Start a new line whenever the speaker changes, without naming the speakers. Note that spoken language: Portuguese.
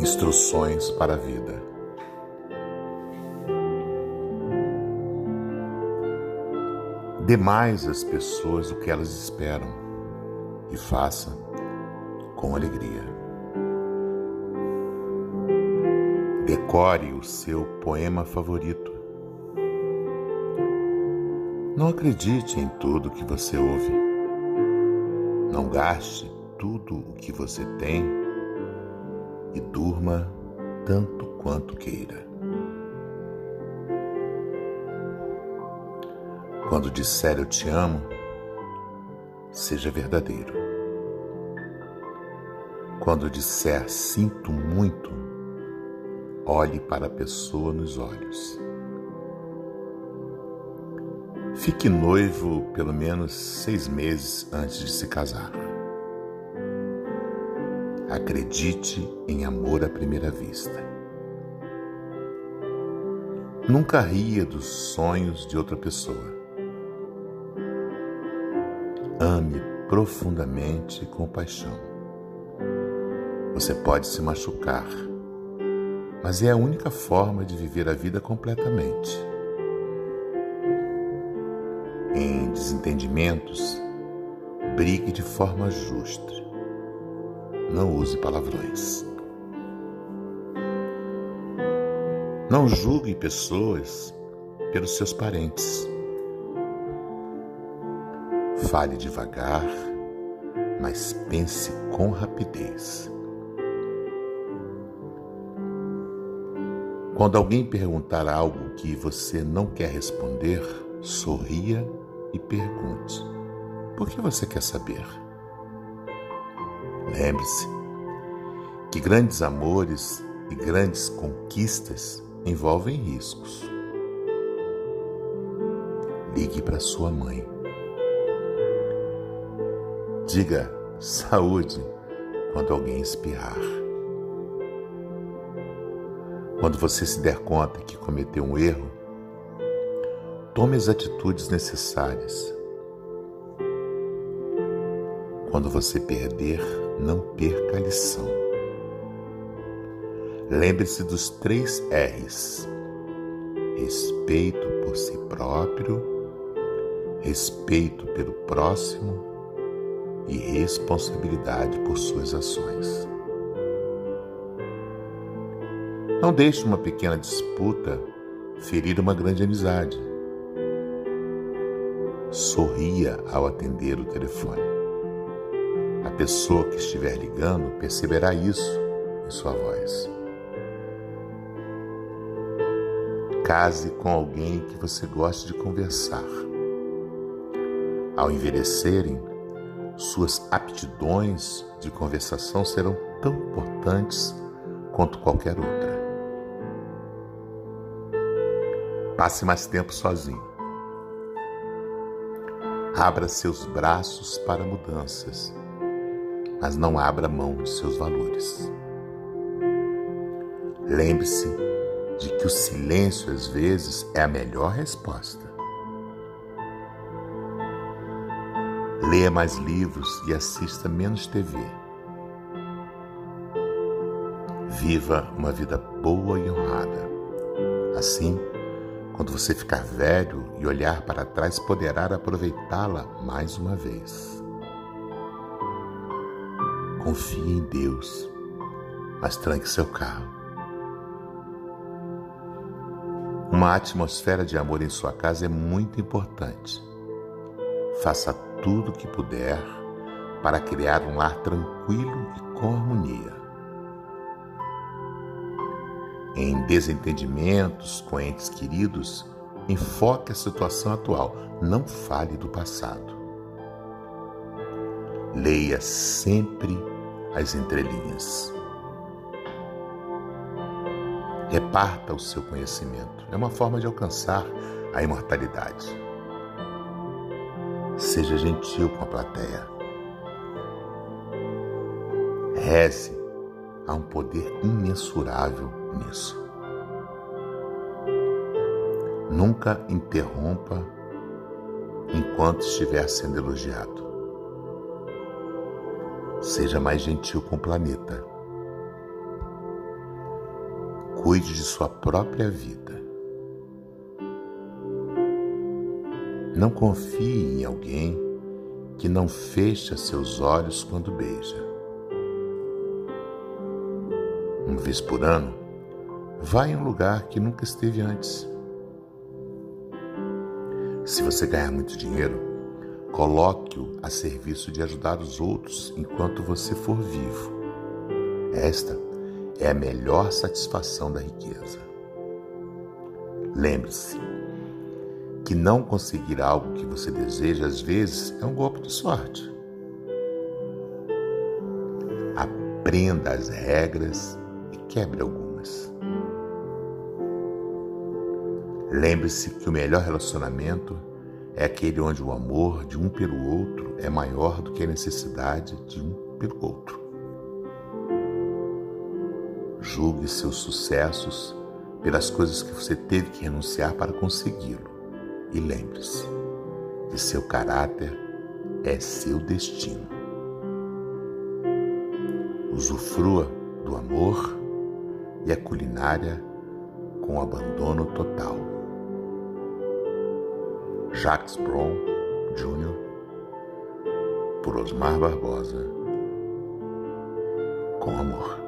Instruções para a vida. Dê mais às pessoas o que elas esperam e faça com alegria. Decore o seu poema favorito. Não acredite em tudo que você ouve. Não gaste tudo o que você tem e durma tanto quanto queira. Quando disser eu te amo, seja verdadeiro. Quando disser sinto muito, olhe para a pessoa nos olhos. Fique noivo pelo menos seis meses antes de se casar. Acredite em amor à primeira vista. Nunca ria dos sonhos de outra pessoa. Ame profundamente com paixão. Você pode se machucar, mas é a única forma de viver a vida completamente. Em desentendimentos, brigue de forma justa não use palavrões. Não julgue pessoas pelos seus parentes. Fale devagar, mas pense com rapidez. Quando alguém perguntar algo que você não quer responder, sorria e pergunte: Por que você quer saber? Lembre-se que grandes amores e grandes conquistas envolvem riscos. Ligue para sua mãe. Diga saúde quando alguém espirrar. Quando você se der conta que cometeu um erro, tome as atitudes necessárias. Quando você perder, não perca a lição. Lembre-se dos três R's: respeito por si próprio, respeito pelo próximo e responsabilidade por suas ações. Não deixe uma pequena disputa ferir uma grande amizade. Sorria ao atender o telefone. Pessoa que estiver ligando perceberá isso em sua voz. Case com alguém que você goste de conversar. Ao envelhecerem, suas aptidões de conversação serão tão importantes quanto qualquer outra. Passe mais tempo sozinho. Abra seus braços para mudanças mas não abra mão de seus valores. Lembre-se de que o silêncio às vezes é a melhor resposta. Leia mais livros e assista menos TV. Viva uma vida boa e honrada. Assim, quando você ficar velho e olhar para trás, poderá aproveitá-la mais uma vez. Confie em Deus, mas tranque seu carro. Uma atmosfera de amor em sua casa é muito importante. Faça tudo o que puder para criar um lar tranquilo e com harmonia. Em desentendimentos com entes queridos, enfoque a situação atual, não fale do passado. Leia sempre as entrelinhas. Reparta o seu conhecimento. É uma forma de alcançar a imortalidade. Seja gentil com a plateia. Reze. Há um poder imensurável nisso. Nunca interrompa enquanto estiver sendo elogiado. Seja mais gentil com o planeta. Cuide de sua própria vida. Não confie em alguém que não fecha seus olhos quando beija. Uma vez por ano, vá em um lugar que nunca esteve antes. Se você ganhar muito dinheiro, coloque-o a serviço de ajudar os outros enquanto você for vivo. Esta é a melhor satisfação da riqueza. Lembre-se que não conseguir algo que você deseja às vezes é um golpe de sorte. Aprenda as regras e quebre algumas. Lembre-se que o melhor relacionamento é aquele onde o amor de um pelo outro é maior do que a necessidade de um pelo outro. Julgue seus sucessos pelas coisas que você teve que renunciar para consegui-lo. E lembre-se que seu caráter é seu destino. Usufrua do amor e a culinária com abandono total. Jacques Brown Jr. por Osmar Barbosa com amor.